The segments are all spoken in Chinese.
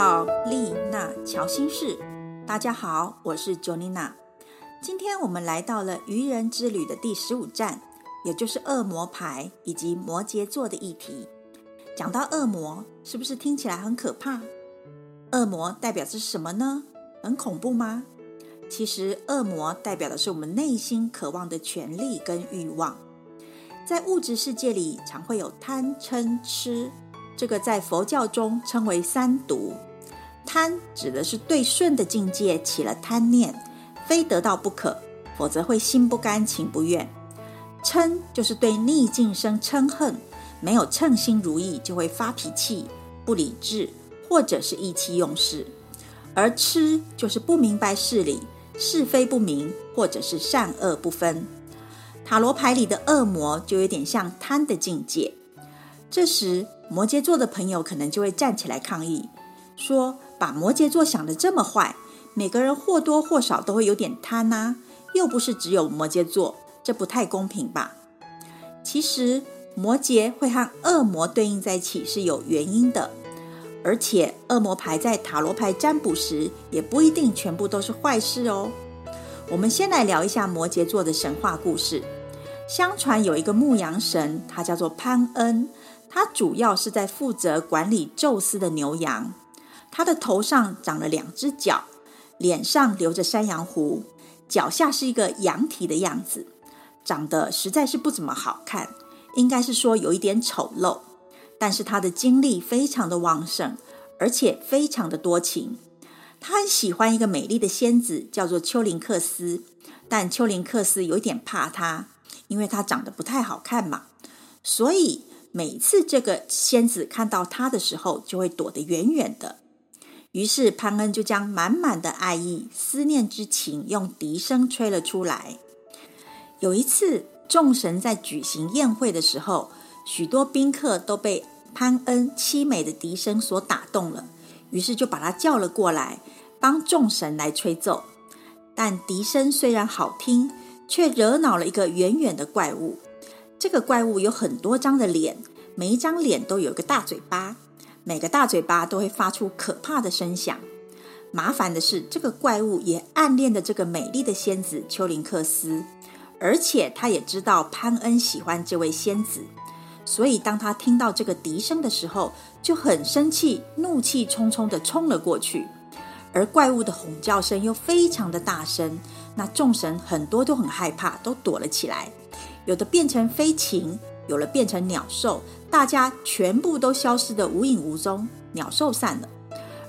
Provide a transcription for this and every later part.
到丽娜乔心事。大家好，我是 Jonina。今天我们来到了愚人之旅的第十五站，也就是恶魔牌以及摩羯座的议题。讲到恶魔，是不是听起来很可怕？恶魔代表着什么呢？很恐怖吗？其实，恶魔代表的是我们内心渴望的权利跟欲望。在物质世界里，常会有贪嗔痴。这个在佛教中称为三毒。贪指的是对顺的境界起了贪念，非得到不可，否则会心不甘情不愿。嗔就是对逆境生嗔恨，没有称心如意就会发脾气、不理智，或者是意气用事。而痴就是不明白事理，是非不明，或者是善恶不分。塔罗牌里的恶魔就有点像贪的境界。这时，摩羯座的朋友可能就会站起来抗议，说：“把摩羯座想得这么坏，每个人或多或少都会有点贪呐，又不是只有摩羯座，这不太公平吧？”其实，摩羯会和恶魔对应在一起是有原因的，而且恶魔牌在塔罗牌占卜时也不一定全部都是坏事哦。我们先来聊一下摩羯座的神话故事。相传有一个牧羊神，他叫做潘恩。他主要是在负责管理宙斯的牛羊，他的头上长了两只角，脸上留着山羊胡，脚下是一个羊蹄的样子，长得实在是不怎么好看，应该是说有一点丑陋。但是他的精力非常的旺盛，而且非常的多情。他很喜欢一个美丽的仙子，叫做丘林克斯，但丘林克斯有一点怕他，因为他长得不太好看嘛，所以。每次这个仙子看到他的时候，就会躲得远远的。于是潘恩就将满满的爱意、思念之情用笛声吹了出来。有一次，众神在举行宴会的时候，许多宾客都被潘恩凄美的笛声所打动了，于是就把他叫了过来，帮众神来吹奏。但笛声虽然好听，却惹恼了一个远远的怪物。这个怪物有很多张的脸，每一张脸都有个大嘴巴，每个大嘴巴都会发出可怕的声响。麻烦的是，这个怪物也暗恋的这个美丽的仙子丘林克斯，而且他也知道潘恩喜欢这位仙子，所以当他听到这个笛声的时候，就很生气，怒气冲冲的冲了过去。而怪物的吼叫声又非常的大声，那众神很多都很害怕，都躲了起来。有的变成飞禽，有了变成鸟兽，大家全部都消失得无影无踪，鸟兽散了。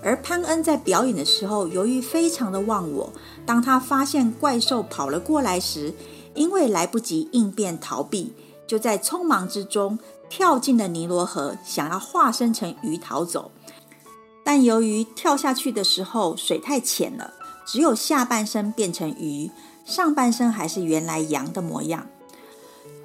而潘恩在表演的时候，由于非常的忘我，当他发现怪兽跑了过来时，因为来不及应变逃避，就在匆忙之中跳进了尼罗河，想要化身成鱼逃走。但由于跳下去的时候水太浅了，只有下半身变成鱼，上半身还是原来羊的模样。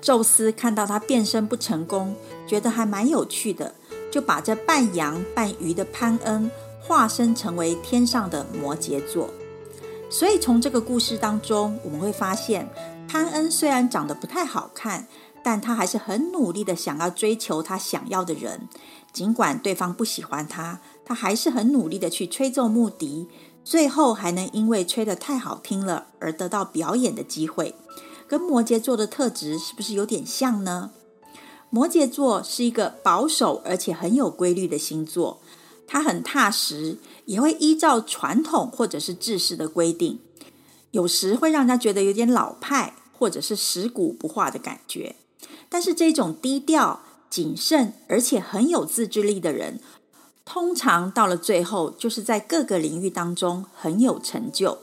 宙斯看到他变身不成功，觉得还蛮有趣的，就把这半羊半鱼的潘恩化身成为天上的摩羯座。所以从这个故事当中，我们会发现，潘恩虽然长得不太好看，但他还是很努力的想要追求他想要的人。尽管对方不喜欢他，他还是很努力的去吹奏木笛，最后还能因为吹得太好听了而得到表演的机会。跟摩羯座的特质是不是有点像呢？摩羯座是一个保守而且很有规律的星座，它很踏实，也会依照传统或者是制式的规定，有时会让人家觉得有点老派或者是食古不化的感觉。但是这种低调、谨慎而且很有自制力的人，通常到了最后就是在各个领域当中很有成就。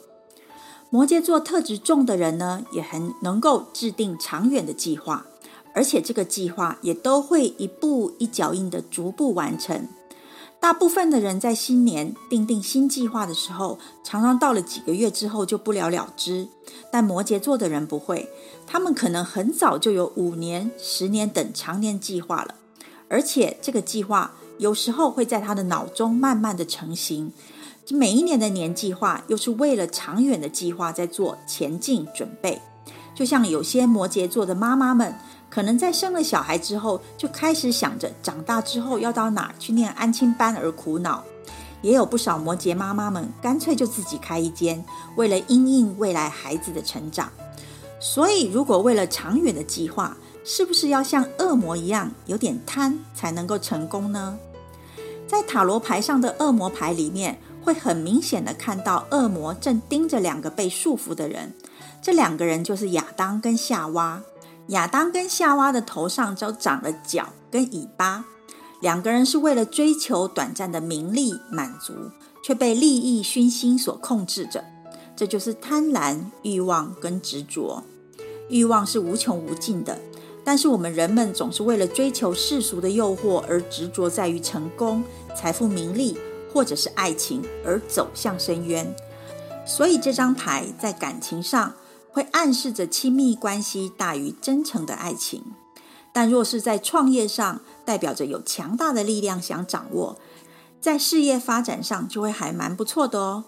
摩羯座特质重的人呢，也很能够制定长远的计划，而且这个计划也都会一步一脚印的逐步完成。大部分的人在新年定定新计划的时候，常常到了几个月之后就不了了之。但摩羯座的人不会，他们可能很早就有五年、十年等长年计划了，而且这个计划有时候会在他的脑中慢慢的成型。每一年的年计划，又是为了长远的计划在做前进准备。就像有些摩羯座的妈妈们，可能在生了小孩之后，就开始想着长大之后要到哪去念安亲班而苦恼。也有不少摩羯妈妈们干脆就自己开一间，为了因应未来孩子的成长。所以，如果为了长远的计划，是不是要像恶魔一样有点贪才能够成功呢？在塔罗牌上的恶魔牌里面，会很明显的看到恶魔正盯着两个被束缚的人，这两个人就是亚当跟夏娃。亚当跟夏娃的头上都长了角跟尾巴，两个人是为了追求短暂的名利满足，却被利益熏心所控制着。这就是贪婪、欲望跟执着。欲望是无穷无尽的，但是我们人们总是为了追求世俗的诱惑而执着在于成功、财富、名利或者是爱情而走向深渊。所以这张牌在感情上。会暗示着亲密关系大于真诚的爱情，但若是在创业上，代表着有强大的力量想掌握，在事业发展上就会还蛮不错的哦。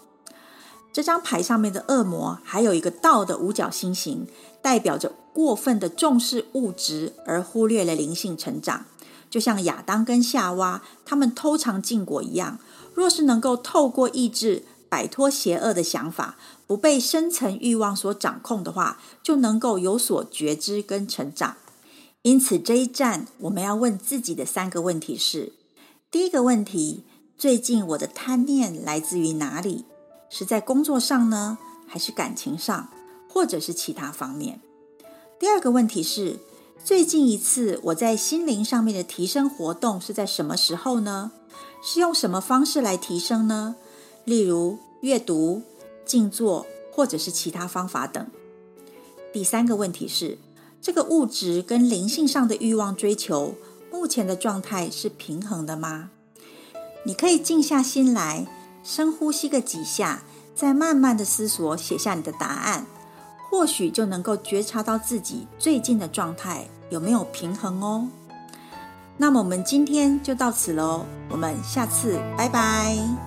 这张牌上面的恶魔还有一个道的五角星形，代表着过分的重视物质而忽略了灵性成长，就像亚当跟夏娃他们偷尝禁果一样。若是能够透过意志摆脱邪恶的想法。不被深层欲望所掌控的话，就能够有所觉知跟成长。因此，这一站我们要问自己的三个问题是：第一个问题，最近我的贪念来自于哪里？是在工作上呢，还是感情上，或者是其他方面？第二个问题是，最近一次我在心灵上面的提升活动是在什么时候呢？是用什么方式来提升呢？例如阅读。静坐，或者是其他方法等。第三个问题是，这个物质跟灵性上的欲望追求，目前的状态是平衡的吗？你可以静下心来，深呼吸个几下，再慢慢的思索，写下你的答案，或许就能够觉察到自己最近的状态有没有平衡哦。那么我们今天就到此喽，我们下次拜拜。